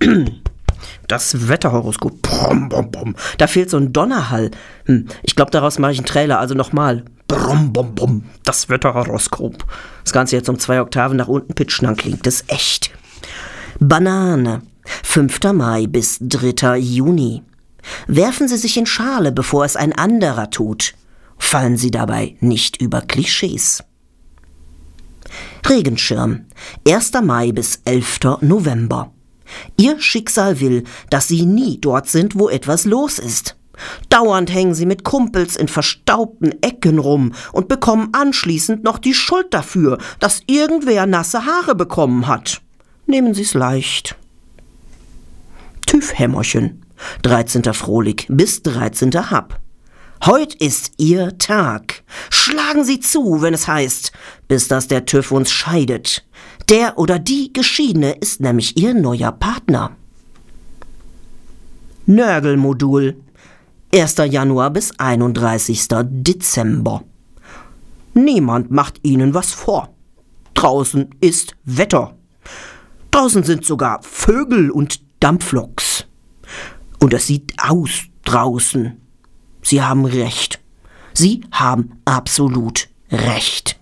Das Wetterhoroskop. Brum, brum, brum. Da fehlt so ein Donnerhall. Hm, ich glaube, daraus mache ich einen Trailer, also nochmal. Brum, bum, bum. Das Wetterhoroskop. Das Ganze jetzt um zwei Oktaven nach unten pitchen, dann klingt es echt. Banane. 5. Mai bis 3. Juni. Werfen Sie sich in Schale, bevor es ein anderer tut. Fallen Sie dabei nicht über Klischees. Regenschirm. 1. Mai bis 11. November. Ihr Schicksal will, dass Sie nie dort sind, wo etwas los ist. Dauernd hängen Sie mit Kumpels in verstaubten Ecken rum und bekommen anschließend noch die Schuld dafür, dass irgendwer nasse Haare bekommen hat. Nehmen Sie's leicht. TÜV-Hämmerchen. 13. Frohlig bis 13. Hab. Heut ist Ihr Tag. Schlagen Sie zu, wenn es heißt, bis dass der TÜV uns scheidet. Der oder die Geschiedene ist nämlich Ihr neuer Partner. Nörgelmodul. 1. Januar bis 31. Dezember. Niemand macht Ihnen was vor. Draußen ist Wetter. Draußen sind sogar Vögel und Dampfloks. Und es sieht aus draußen. Sie haben recht. Sie haben absolut recht.